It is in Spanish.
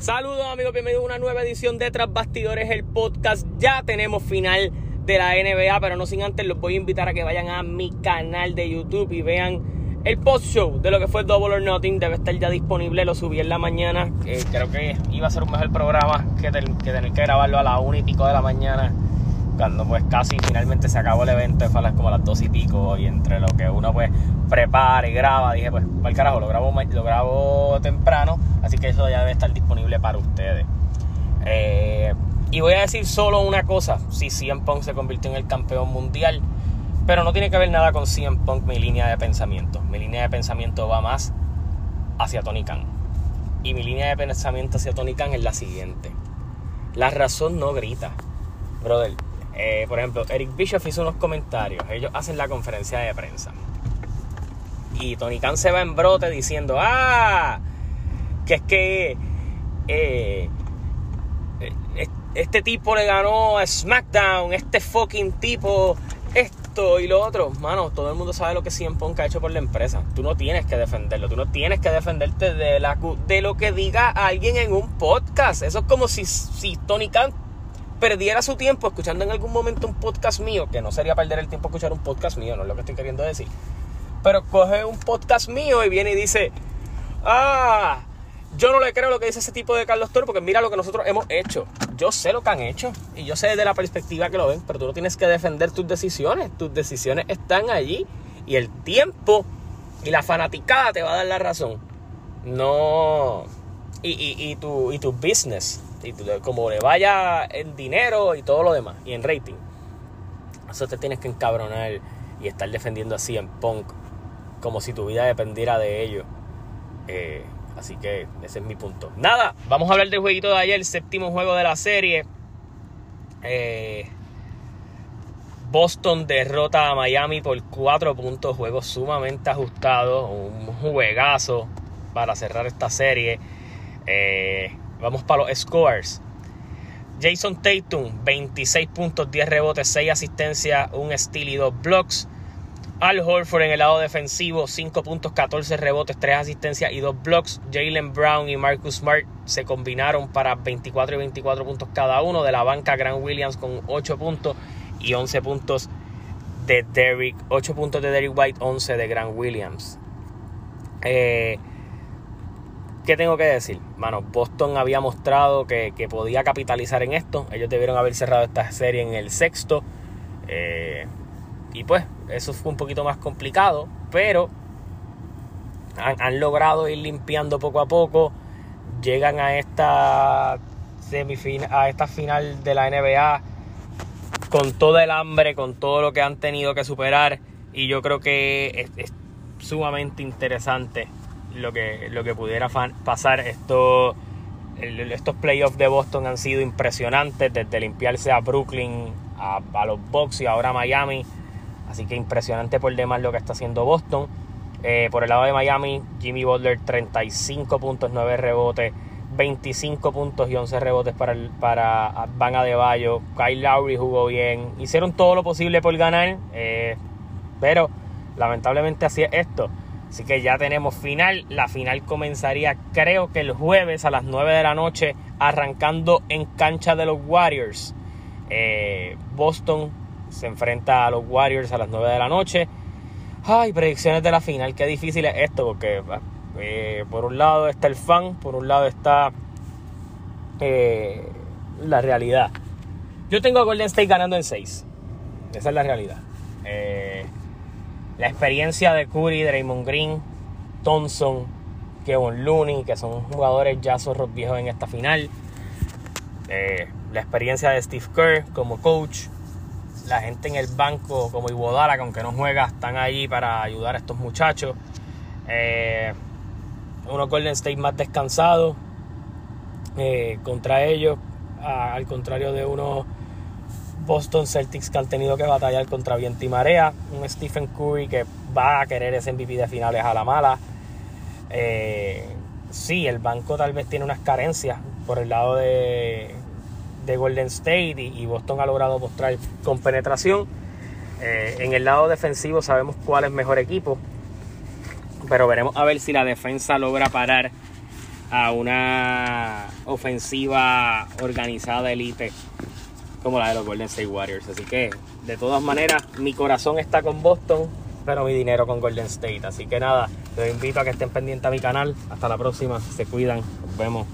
Saludos amigos, bienvenidos a una nueva edición de Tras Bastidores, el podcast. Ya tenemos final de la NBA, pero no sin antes los voy a invitar a que vayan a mi canal de YouTube y vean el post show de lo que fue Double or Nothing. Debe estar ya disponible, lo subí en la mañana. Creo que iba a ser un mejor programa que, tener que grabarlo a las 1 y pico de la mañana cuando pues casi finalmente se acabó el evento, fue como a las dos y pico, y entre lo que uno pues prepara y graba, dije pues, para el carajo, lo grabo, lo grabo temprano, así que eso ya debe estar disponible para ustedes. Eh, y voy a decir solo una cosa, si CM Punk se convirtió en el campeón mundial, pero no tiene que ver nada con CM Punk mi línea de pensamiento. Mi línea de pensamiento va más hacia Tony Khan. Y mi línea de pensamiento hacia Tony Khan es la siguiente. La razón no grita. Brother, eh, por ejemplo, Eric Bischoff hizo unos comentarios. Ellos hacen la conferencia de prensa. Y Tony Khan se va en brote diciendo, ah, que es que eh, eh, este tipo le ganó a SmackDown, este fucking tipo, esto y lo otro. Mano, todo el mundo sabe lo que CM Punk ha hecho por la empresa. Tú no tienes que defenderlo, tú no tienes que defenderte de, de lo que diga alguien en un podcast. Eso es como si, si Tony Khan perdiera su tiempo escuchando en algún momento un podcast mío, que no sería perder el tiempo escuchar un podcast mío, no es lo que estoy queriendo decir. Pero coge un podcast mío y viene y dice, ah, yo no le creo lo que dice ese tipo de Carlos Toro porque mira lo que nosotros hemos hecho. Yo sé lo que han hecho y yo sé desde la perspectiva que lo ven, pero tú no tienes que defender tus decisiones. Tus decisiones están allí y el tiempo y la fanaticada te va a dar la razón. No. Y, y, y, tu, y tu business como le vaya en dinero y todo lo demás, y en rating. Eso te tienes que encabronar y estar defendiendo así en punk, como si tu vida dependiera de ello. Eh, así que ese es mi punto. Nada, vamos a hablar del jueguito de ayer, el séptimo juego de la serie. Eh, Boston derrota a Miami por 4 puntos, juego sumamente ajustado, un juegazo para cerrar esta serie. Eh, Vamos para los scores. Jason Tatum, 26 puntos, 10 rebotes, 6 asistencias, un steal y 2 blocks. Al Horford en el lado defensivo, 5 puntos, 14 rebotes, 3 asistencias y 2 blocks. Jalen Brown y Marcus Smart se combinaron para 24 y 24 puntos cada uno. De la banca, Grant Williams con 8 puntos y 11 puntos de Derrick. 8 puntos de Derrick White, 11 de Grant Williams. Eh, ¿Qué tengo que decir? Bueno, Boston había mostrado que, podía capitalizar en esto. Ellos debieron haber cerrado esta serie en el sexto. Eh, y pues, eso fue un poquito más complicado. Pero han, logrado ir limpiando poco a poco. Llegan a esta semifinal, a esta final de la NBA con todo el hambre, con todo lo que han tenido que superar. Y yo creo que es sumamente interesante lo que, lo que pudiera pasar. Esto, estos playoffs de Boston han sido impresionantes, desde limpiarse a Brooklyn, a, los Bucks y ahora a Miami. Así que impresionante por demás lo que está haciendo Boston. Eh, por el lado de Miami, Jimmy Butler 35 puntos, 9 rebotes, 25 puntos y 11 rebotes para, el, para Van Adebayo. Kyle Lowry jugó bien. Hicieron todo lo posible por ganar, eh, pero lamentablemente así es esto. Así que ya tenemos final. La final comenzaría creo que el jueves a las 9 de la noche arrancando en cancha de los Warriors. Eh, Boston se enfrenta a los Warriors a las 9 de la noche. Ay, predicciones de la final. Qué difícil es esto porque eh, por un lado está el fan, por un lado está eh, la realidad. Yo tengo a Golden State ganando en 6. Esa es la realidad. Eh, la experiencia de Curry, Draymond Green, Thompson, Kevin Looney, que son jugadores ya zorros viejos en esta final. Eh, la experiencia de Steve Kerr como coach. La gente en el banco como Iguodala, que aunque no juega, están allí para ayudar a estos muchachos. Eh, unos Golden State más descansados eh, contra ellos, al contrario de unos Boston Celtics que han tenido que batallar contra viento y marea. Un Stephen Curry que va a querer ese MVP de finales a la mala. Eh, sí, el banco tal vez tiene unas carencias por el lado de, Golden State y, Boston ha logrado mostrar con penetración. Eh, en el lado defensivo sabemos cuál es mejor equipo, pero veremos a ver si la defensa logra parar a una ofensiva organizada elite como la de los Golden State Warriors. Así que, de todas maneras, mi corazón está con Boston, pero mi dinero con Golden State. Así que nada, los invito a que estén pendientes a mi canal. Hasta la próxima, se cuidan, nos vemos.